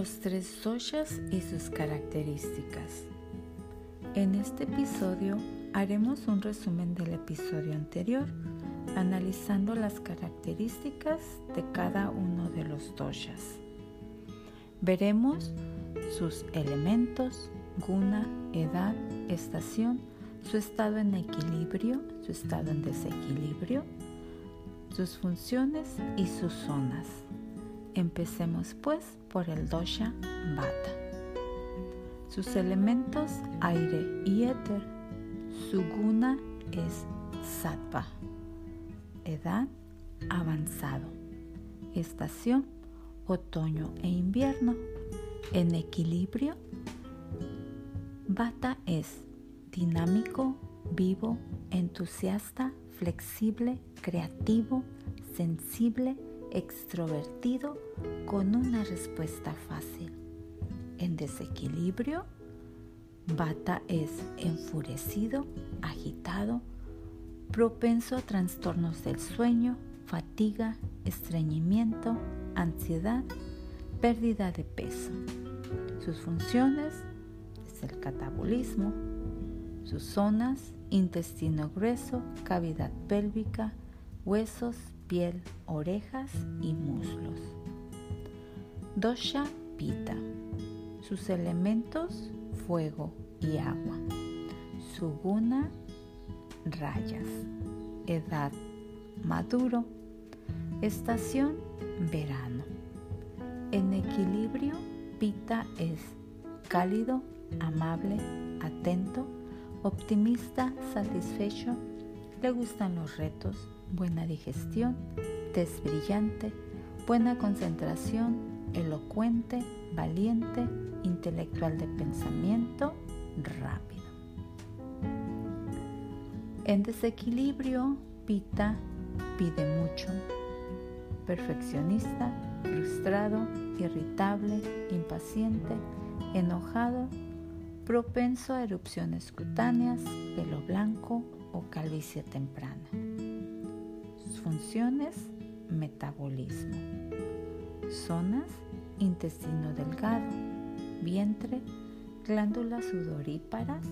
Los tres doshas y sus características. En este episodio haremos un resumen del episodio anterior, analizando las características de cada uno de los doshas. Veremos sus elementos, guna, edad, estación, su estado en equilibrio, su estado en desequilibrio, sus funciones y sus zonas. Empecemos pues por el dosha Vata. Sus elementos aire y éter. Su guna es sattva. Edad avanzado. Estación otoño e invierno. En equilibrio. Vata es dinámico, vivo, entusiasta, flexible, creativo, sensible, extrovertido con una respuesta fácil. En desequilibrio, Bata es enfurecido, agitado, propenso a trastornos del sueño, fatiga, estreñimiento, ansiedad, pérdida de peso. Sus funciones es el catabolismo, sus zonas, intestino grueso, cavidad pélvica, huesos, piel, orejas y muslos. Dosha Pita. Sus elementos fuego y agua. Su guna rayas. Edad maduro. Estación verano. En equilibrio, Pita es cálido, amable, atento, optimista, satisfecho, le gustan los retos, buena digestión, tez brillante, buena concentración, elocuente, valiente, intelectual de pensamiento, rápido. En desequilibrio, Pita pide mucho, perfeccionista, frustrado, irritable, impaciente, enojado, propenso a erupciones cutáneas, pelo blanco o calvicie temprana. Funciones, metabolismo. Zonas, intestino delgado, vientre, glándulas sudoríparas,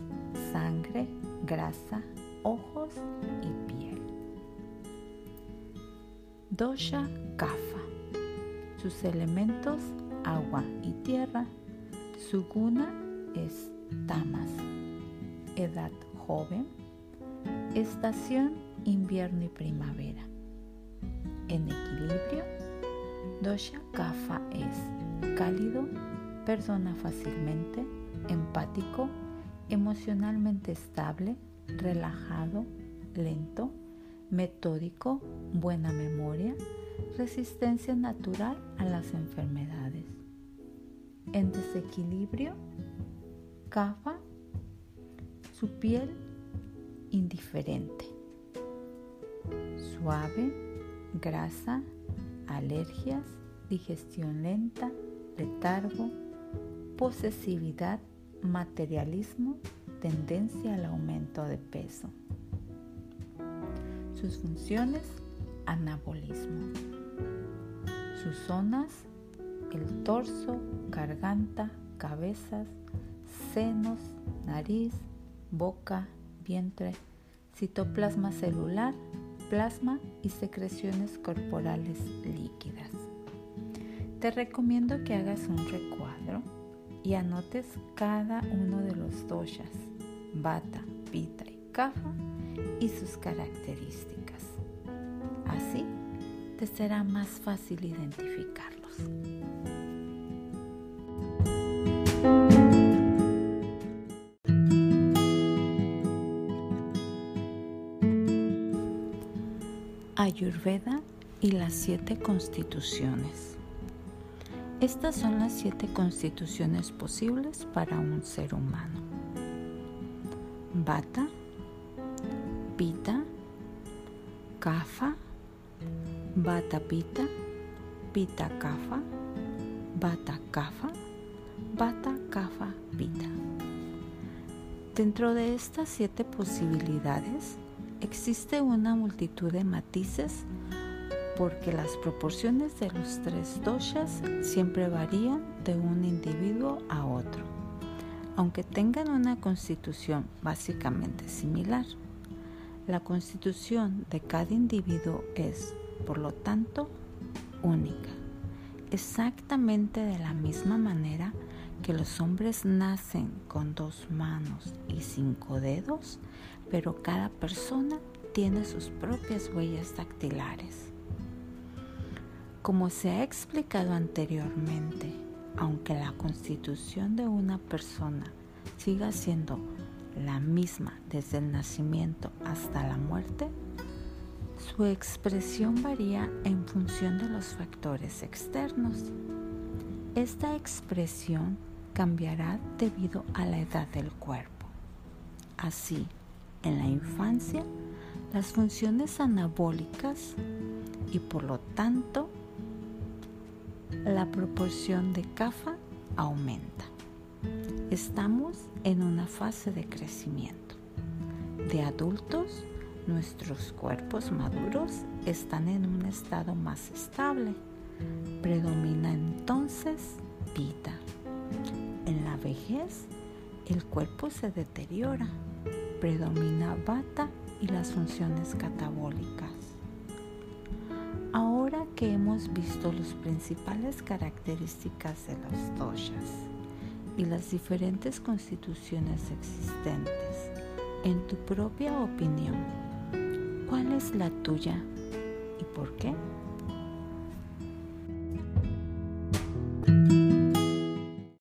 sangre, grasa, ojos y piel. Dosha Kapha. Sus elementos agua y tierra. Su guna es tamas. Edad joven. Estación invierno y primavera. En equilibrio. Dosha Kapha es cálido, perdona fácilmente, empático, emocionalmente estable, relajado, lento, metódico, buena memoria, resistencia natural a las enfermedades. En desequilibrio, cafa, su piel indiferente, suave, grasa, alergias, digestión lenta, letargo, posesividad, materialismo, tendencia al aumento de peso. Sus funciones, anabolismo. Sus zonas, el torso, garganta, cabezas, senos, nariz, boca, vientre, citoplasma celular, plasma y secreciones corporales líquidas. Te recomiendo que hagas un recuadro y anotes cada uno de los doshas, bata, pita y kafa y sus características. Así te será más fácil identificarlos. Ayurveda y las siete constituciones. Estas son las siete constituciones posibles para un ser humano. Bata, Pita, Kafa, Bata Pita, Pita Kafa, Bata Kafa, Bata Kafa Pita. Dentro de estas siete posibilidades existe una multitud de matices porque las proporciones de los tres doshas siempre varían de un individuo a otro, aunque tengan una constitución básicamente similar. La constitución de cada individuo es, por lo tanto, única, exactamente de la misma manera que los hombres nacen con dos manos y cinco dedos, pero cada persona tiene sus propias huellas dactilares. Como se ha explicado anteriormente, aunque la constitución de una persona siga siendo la misma desde el nacimiento hasta la muerte, su expresión varía en función de los factores externos. Esta expresión cambiará debido a la edad del cuerpo. Así, en la infancia, las funciones anabólicas y por lo tanto la proporción de CAFA aumenta. Estamos en una fase de crecimiento. De adultos, nuestros cuerpos maduros están en un estado más estable. Predomina entonces vida. En la vejez, el cuerpo se deteriora. Predomina bata y las funciones catabólicas. Ahora que hemos visto las principales características de los doshas y las diferentes constituciones existentes, en tu propia opinión, ¿cuál es la tuya y por qué?